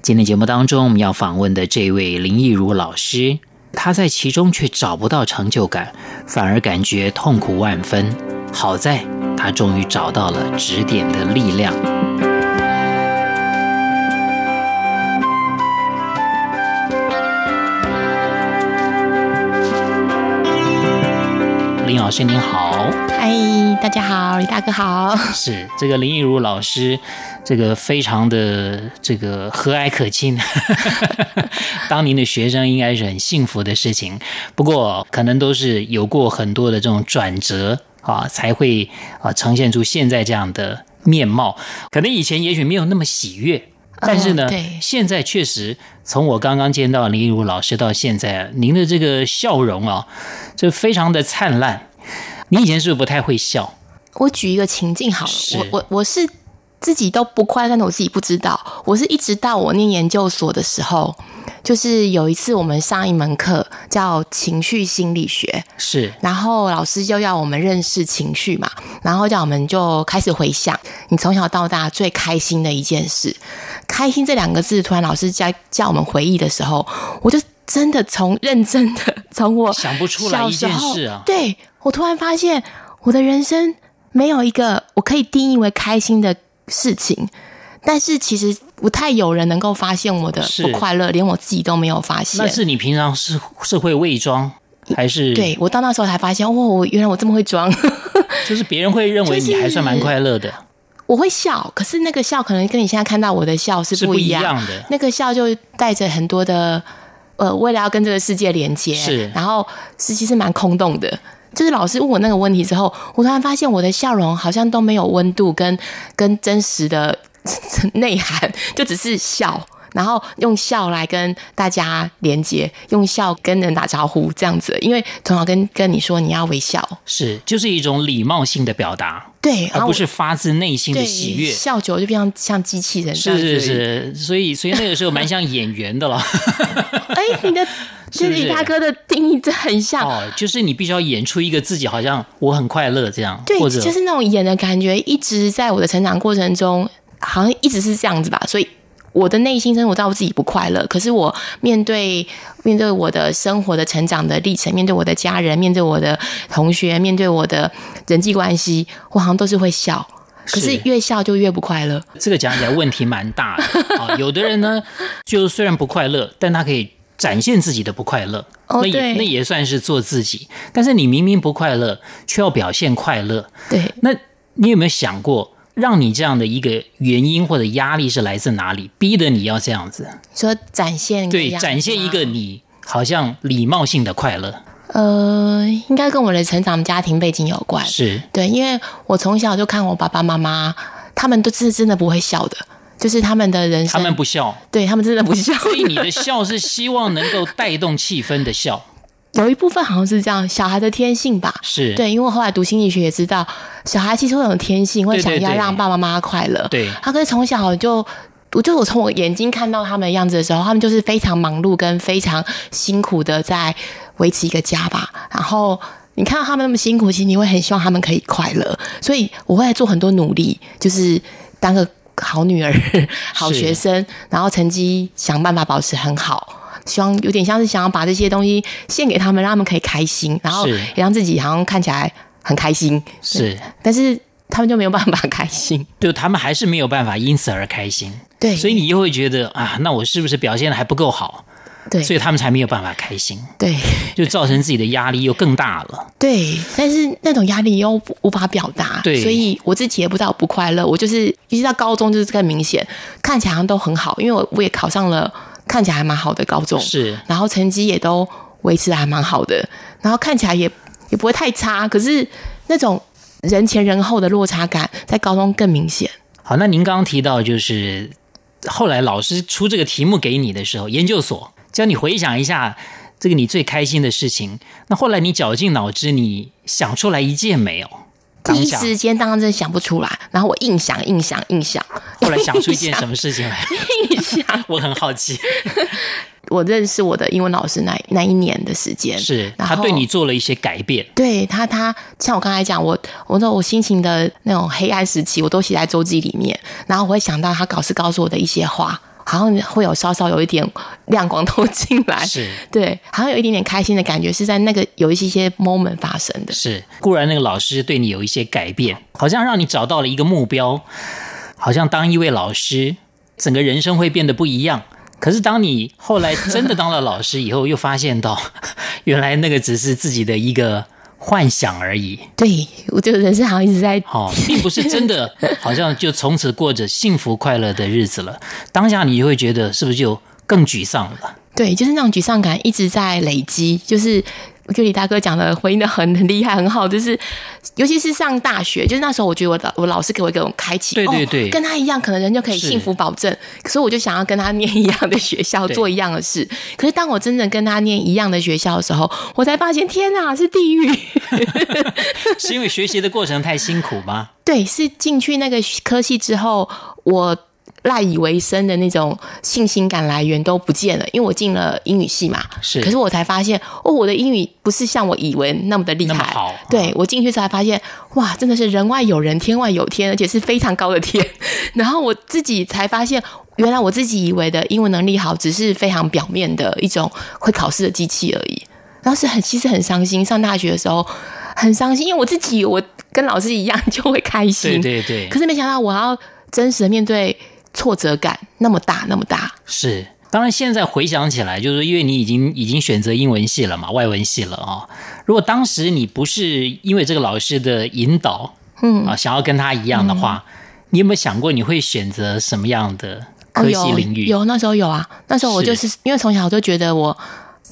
今天节目当中，我们要访问的这位林忆如老师，他在其中却找不到成就感，反而感觉痛苦万分。好在他终于找到了指点的力量。林老师您好。嗨，大家好，李大哥好。是这个林益如老师，这个非常的这个和蔼可亲。当您的学生应该是很幸福的事情，不过可能都是有过很多的这种转折啊，才会啊呈现出现在这样的面貌。可能以前也许没有那么喜悦，但是呢，哦、对，现在确实从我刚刚见到林益如老师到现在，您的这个笑容啊，就非常的灿烂。你以前是不是不太会笑？我举一个情境好了，我我我是自己都不快乐，但我自己不知道。我是一直到我念研究所的时候，就是有一次我们上一门课叫情绪心理学，是，然后老师就要我们认识情绪嘛，然后叫我们就开始回想你从小到大最开心的一件事。开心这两个字，突然老师叫叫我们回忆的时候，我就真的从认真的 从我想不出来一件事啊，对。我突然发现，我的人生没有一个我可以定义为开心的事情，但是其实不太有人能够发现我的不快乐，连我自己都没有发现。那是你平常是是会伪装，还是？对，我到那时候才发现，哦，我原来我这么会装，就是别人会认为你还算蛮快乐的。我会笑，可是那个笑可能跟你现在看到我的笑是不一样的。那个笑就带着很多的呃，为了要跟这个世界连接，是，然后实际是蛮空洞的。就是老师问我那个问题之后，我突然发现我的笑容好像都没有温度跟跟真实的内涵，就只是笑，然后用笑来跟大家连接，用笑跟人打招呼这样子。因为从小跟跟你说你要微笑，是就是一种礼貌性的表达，对，而不是发自内心的喜悦。笑久就变成像机器人，是是是，所以所以那个时候蛮像演员的了。哎，你的。就是李大哥的定义这很像哦，就是你必须要演出一个自己好像我很快乐这样，对，就是那种演的感觉，一直在我的成长过程中，好像一直是这样子吧。所以我的内心深处我知道我自己不快乐，可是我面对面对我的生活的成长的历程，面对我的家人，面对我的同学，面对我的人际关系，我好像都是会笑，可是越笑就越不快乐。这个讲起来问题蛮大的啊。有的人呢，就虽然不快乐，但他可以。展现自己的不快乐，那也那也算是做自己。但是你明明不快乐，却要表现快乐，对。那你有没有想过，让你这样的一个原因或者压力是来自哪里，逼得你要这样子？说展现对，展现一个你好像礼貌性的快乐。呃，应该跟我的成长家庭背景有关。是对，因为我从小就看我爸爸妈妈，他们都是真的不会笑的。就是他们的人生，他们不笑，对他们真的不笑。所以你的笑是希望能够带动气氛的笑，有一部分好像是这样，小孩的天性吧。是对，因为我后来读心理学也知道，小孩其实会有天性，会想要让爸爸妈妈快乐。对，他可是从小就，我就我从我眼睛看到他们的样子的时候，他们就是非常忙碌跟非常辛苦的在维持一个家吧。然后你看到他们那么辛苦，其实你会很希望他们可以快乐，所以我会做很多努力，就是当个。好女儿，好学生，然后成绩想办法保持很好，希望有点像是想要把这些东西献给他们，让他们可以开心，然后也让自己好像看起来很开心。是，但是他们就没有办法开心，对，他们还是没有办法因此而开心。对，所以你又会觉得啊，那我是不是表现的还不够好？对，所以他们才没有办法开心，对，就造成自己的压力又更大了。对，但是那种压力又无法表达，对，所以我自己也不知道不快乐。我就是，一直到高中就是更明显，看起来好像都很好，因为我我也考上了看起来还蛮好的高中，是，然后成绩也都维持的还蛮好的，然后看起来也也不会太差。可是那种人前人后的落差感在高中更明显。好，那您刚刚提到就是后来老师出这个题目给你的时候，研究所。叫你回想一下这个你最开心的事情。那后来你绞尽脑汁，你想出来一件没有？第一时间当然真的想不出来，然后我硬想硬想硬想，后来想出一件什么事情来？硬想，我很好奇。我认识我的英文老师那那一年的时间，是他对你做了一些改变。对他，他像我刚才讲，我我说我心情的那种黑暗时期，我都写在周记里面。然后我会想到他老师告诉我的一些话，好像会有稍稍有一点亮光透进来。是对，好像有一点点开心的感觉，是在那个有一些些 moment 发生的。是，固然那个老师对你有一些改变，好像让你找到了一个目标，好像当一位老师，整个人生会变得不一样。可是，当你后来真的当了老师以后，又发现到，原来那个只是自己的一个幻想而已。对，我觉得人生好像一直在，好、哦，并不是真的，好像就从此过着幸福快乐的日子了。当下你就会觉得，是不是就更沮丧了？对，就是那种沮丧感一直在累积，就是。我觉得李大哥讲的回应的很很厉害，很好，就是尤其是上大学，就是那时候我觉得我老我老师给我一种开启，对对对、哦，跟他一样，可能人就可以幸福保证，所以我就想要跟他念一样的学校，做一样的事。可是当我真正跟他念一样的学校的时候，我才发现，天哪，是地狱！是因为学习的过程太辛苦吗？对，是进去那个科系之后，我。赖以为生的那种信心感来源都不见了，因为我进了英语系嘛。是，可是我才发现，哦，我的英语不是像我以为那么的厉害。好，对，我进去才发现，哇，真的是人外有人，天外有天，而且是非常高的天。然后我自己才发现，原来我自己以为的英文能力好，只是非常表面的一种会考试的机器而已。然后是很，其实很伤心。上大学的时候很伤心，因为我自己我跟老师一样就会开心，对对对。可是没想到我要真实的面对。挫折感那么大，那么大。是，当然现在回想起来，就是因为你已经已经选择英文系了嘛，外文系了啊、哦。如果当时你不是因为这个老师的引导，嗯啊，想要跟他一样的话，嗯、你有没有想过你会选择什么样的科系领域？哦、有，有，那时候有啊。那时候我就是，是因为从小我就觉得我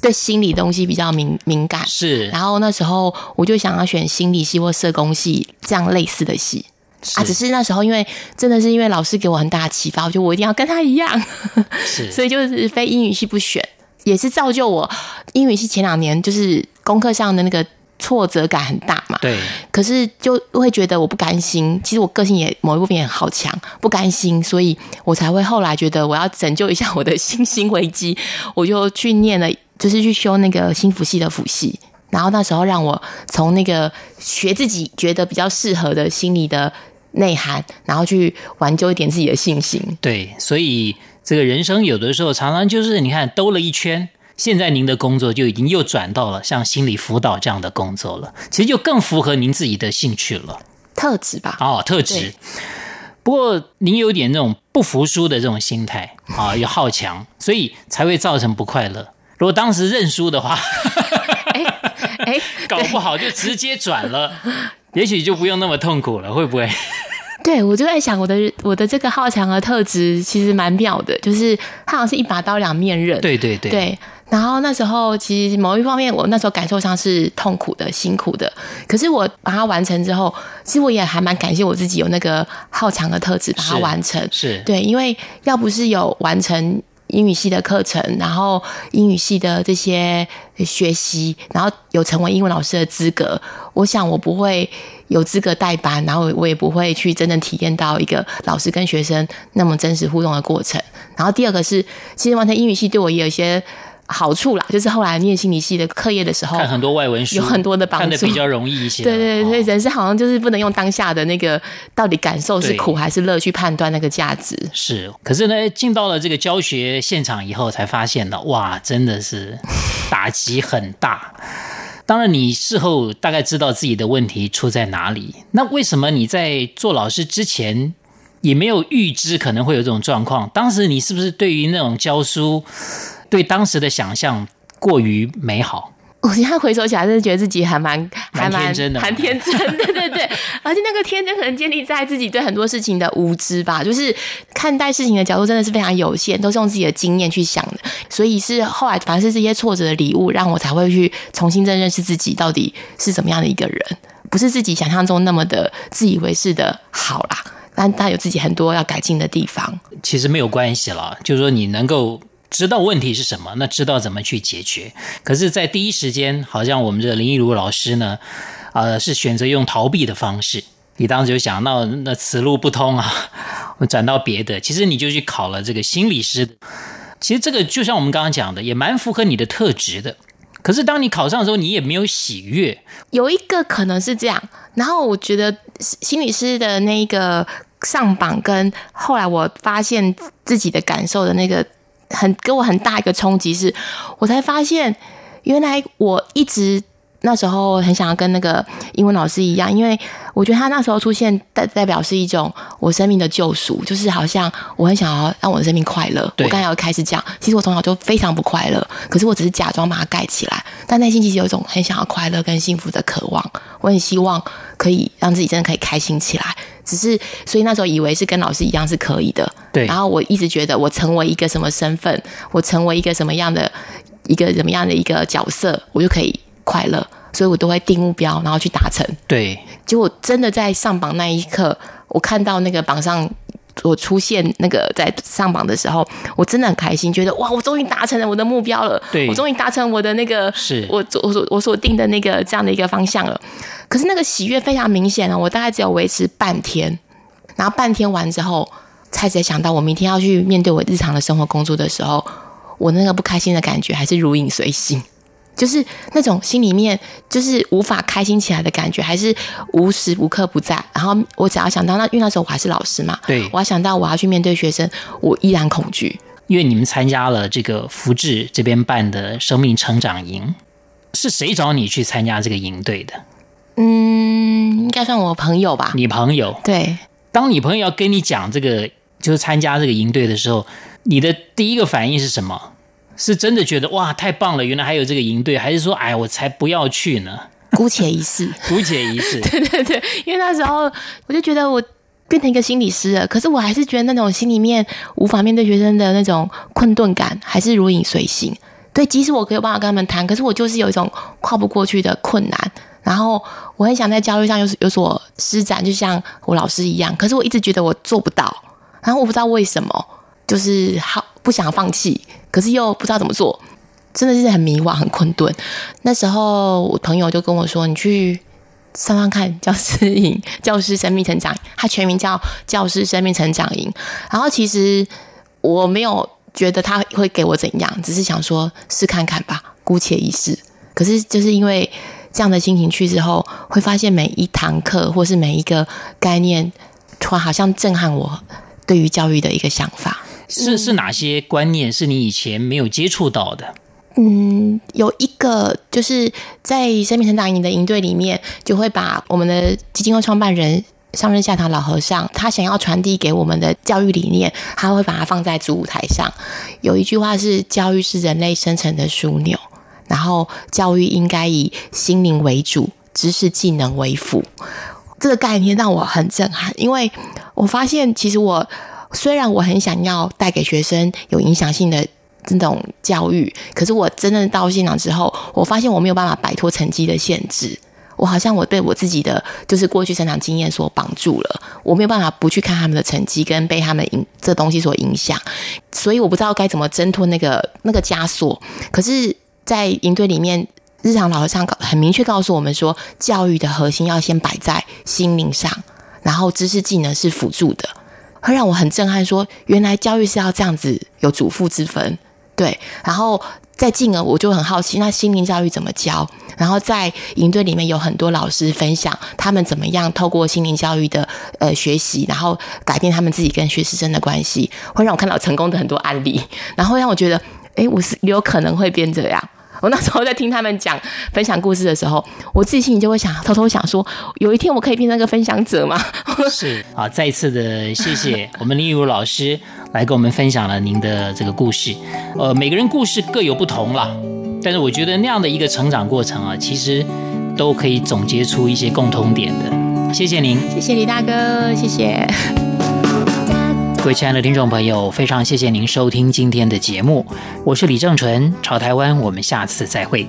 对心理东西比较敏敏感，是。然后那时候我就想要选心理系或社工系这样类似的系。啊，只是那时候，因为真的是因为老师给我很大的启发，我觉得我一定要跟他一样，是，所以就是非英语系不选，也是造就我英语系前两年就是功课上的那个挫折感很大嘛。对，可是就会觉得我不甘心，其实我个性也某一部分也很好强，不甘心，所以我才会后来觉得我要拯救一下我的信心危机，我就去念了，就是去修那个心辅系的辅系，然后那时候让我从那个学自己觉得比较适合的心理的。内涵，然后去挽救一点自己的信心。对，所以这个人生有的时候常常就是你看兜了一圈，现在您的工作就已经又转到了像心理辅导这样的工作了，其实就更符合您自己的兴趣了，特质吧？哦，特质。不过您有点那种不服输的这种心态啊，又好强，所以才会造成不快乐。如果当时认输的话，哎 哎，搞不好就直接转了。也许就不用那么痛苦了，会不会？对，我就在想，我的我的这个好强的特质其实蛮妙的，就是它好像是一把刀两面刃。对对对。对，然后那时候其实某一方面，我那时候感受上是痛苦的、辛苦的。可是我把它完成之后，其实我也还蛮感谢我自己有那个好强的特质，把它完成。是。是对，因为要不是有完成。英语系的课程，然后英语系的这些学习，然后有成为英文老师的资格，我想我不会有资格代班，然后我也不会去真正体验到一个老师跟学生那么真实互动的过程。然后第二个是，其实完成英语系对我也有一些。好处啦，就是后来念心理系的课业的时候，看很多外文书，有很多的帮助，看的比较容易一些。对对对，所以人生好像就是不能用当下的那个到底感受是苦还是乐去判断那个价值。是，可是呢，进到了这个教学现场以后，才发现了哇，真的是 打击很大。当然，你事后大概知道自己的问题出在哪里。那为什么你在做老师之前也没有预知可能会有这种状况？当时你是不是对于那种教书？对当时的想象过于美好，我现在回首起来，真的觉得自己还蛮还蛮天真的，蛮天真的，对对对。而且那个天真可能建立在自己对很多事情的无知吧，就是看待事情的角度真的是非常有限，都是用自己的经验去想的。所以是后来，反正是这些挫折的礼物，让我才会去重新再认识自己到底是怎么样的一个人，不是自己想象中那么的自以为是的好啦，但但有自己很多要改进的地方。其实没有关系了，就是说你能够。知道问题是什么，那知道怎么去解决。可是，在第一时间，好像我们这林益如老师呢，呃，是选择用逃避的方式。你当时就想，那那此路不通啊，我 转到别的。其实你就去考了这个心理师。其实这个就像我们刚刚讲的，也蛮符合你的特质的。可是当你考上的时候，你也没有喜悦。有一个可能是这样，然后我觉得心理师的那个上榜，跟后来我发现自己的感受的那个很给我很大一个冲击，是我才发现原来我一直。那时候很想要跟那个英文老师一样，因为我觉得他那时候出现代代表是一种我生命的救赎，就是好像我很想要让我的生命快乐。我刚才要开始讲，其实我从小就非常不快乐，可是我只是假装把它盖起来，但内心其实有一种很想要快乐跟幸福的渴望。我很希望可以让自己真的可以开心起来，只是所以那时候以为是跟老师一样是可以的。对。然后我一直觉得我成为一个什么身份，我成为一个什么样的一个什么样的一个角色，我就可以快乐。所以我都会定目标，然后去达成。对，结果真的在上榜那一刻，我看到那个榜上我出现那个在上榜的时候，我真的很开心，觉得哇，我终于达成了我的目标了。对，我终于达成我的那个是我我所我所定的那个这样的一个方向了。可是那个喜悦非常明显哦，我大概只有维持半天，然后半天完之后，才才想到我明天要去面对我日常的生活工作的时候，我那个不开心的感觉还是如影随形。就是那种心里面就是无法开心起来的感觉，还是无时无刻不在。然后我只要想到那，因为那时候我还是老师嘛，对，我要想到我要去面对学生，我依然恐惧。因为你们参加了这个福智这边办的生命成长营，是谁找你去参加这个营队的？嗯，应该算我朋友吧。你朋友？对。当你朋友要跟你讲这个，就是参加这个营队的时候，你的第一个反应是什么？是真的觉得哇太棒了，原来还有这个营队，还是说哎我才不要去呢？姑且一试，姑且一试。对对对，因为那时候我就觉得我变成一个心理师了，可是我还是觉得那种心里面无法面对学生的那种困顿感，还是如影随形。对，即使我可以有办法跟他们谈，可是我就是有一种跨不过去的困难。然后我很想在教育上有有所施展，就像我老师一样，可是我一直觉得我做不到。然后我不知道为什么，就是好不想放弃。可是又不知道怎么做，真的是很迷惘、很困顿。那时候我朋友就跟我说：“你去上上看教师营，教师生命成长营，它全名叫教师生命成长营。”然后其实我没有觉得他会给我怎样，只是想说试看看吧，姑且一试。可是就是因为这样的心情去之后，会发现每一堂课或是每一个概念，突然好像震撼我对于教育的一个想法。是是哪些观念是你以前没有接触到的？嗯，有一个就是在生命成长营的营队里面，就会把我们的基金会创办人上任下堂老和尚他想要传递给我们的教育理念，他会把它放在主舞台上。有一句话是：教育是人类生成的枢纽，然后教育应该以心灵为主，知识技能为辅。这个概念让我很震撼，因为我发现其实我。虽然我很想要带给学生有影响性的这种教育，可是我真的到现场之后，我发现我没有办法摆脱成绩的限制。我好像我被我自己的就是过去成长经验所绑住了，我没有办法不去看他们的成绩，跟被他们影这东西所影响。所以我不知道该怎么挣脱那个那个枷锁。可是，在营队里面，日常老和尚很明确告诉我们说，教育的核心要先摆在心灵上，然后知识技能是辅助的。会让我很震撼，说原来教育是要这样子有主副之分，对。然后再进而我就很好奇，那心灵教育怎么教？然后在营队里面有很多老师分享他们怎么样透过心灵教育的呃学习，然后改变他们自己跟学生的关系，会让我看到成功的很多案例，然后让我觉得，诶，我是有可能会变这样。我那时候在听他们讲分享故事的时候，我自己心里就会想，偷偷想说，有一天我可以变成一个分享者吗？是啊，再一次的谢谢我们林益如老师来跟我们分享了您的这个故事。呃，每个人故事各有不同啦，但是我觉得那样的一个成长过程啊，其实都可以总结出一些共同点的。谢谢您，谢谢李大哥，谢谢。各位亲爱的听众朋友，非常谢谢您收听今天的节目，我是李正淳，潮台湾，我们下次再会。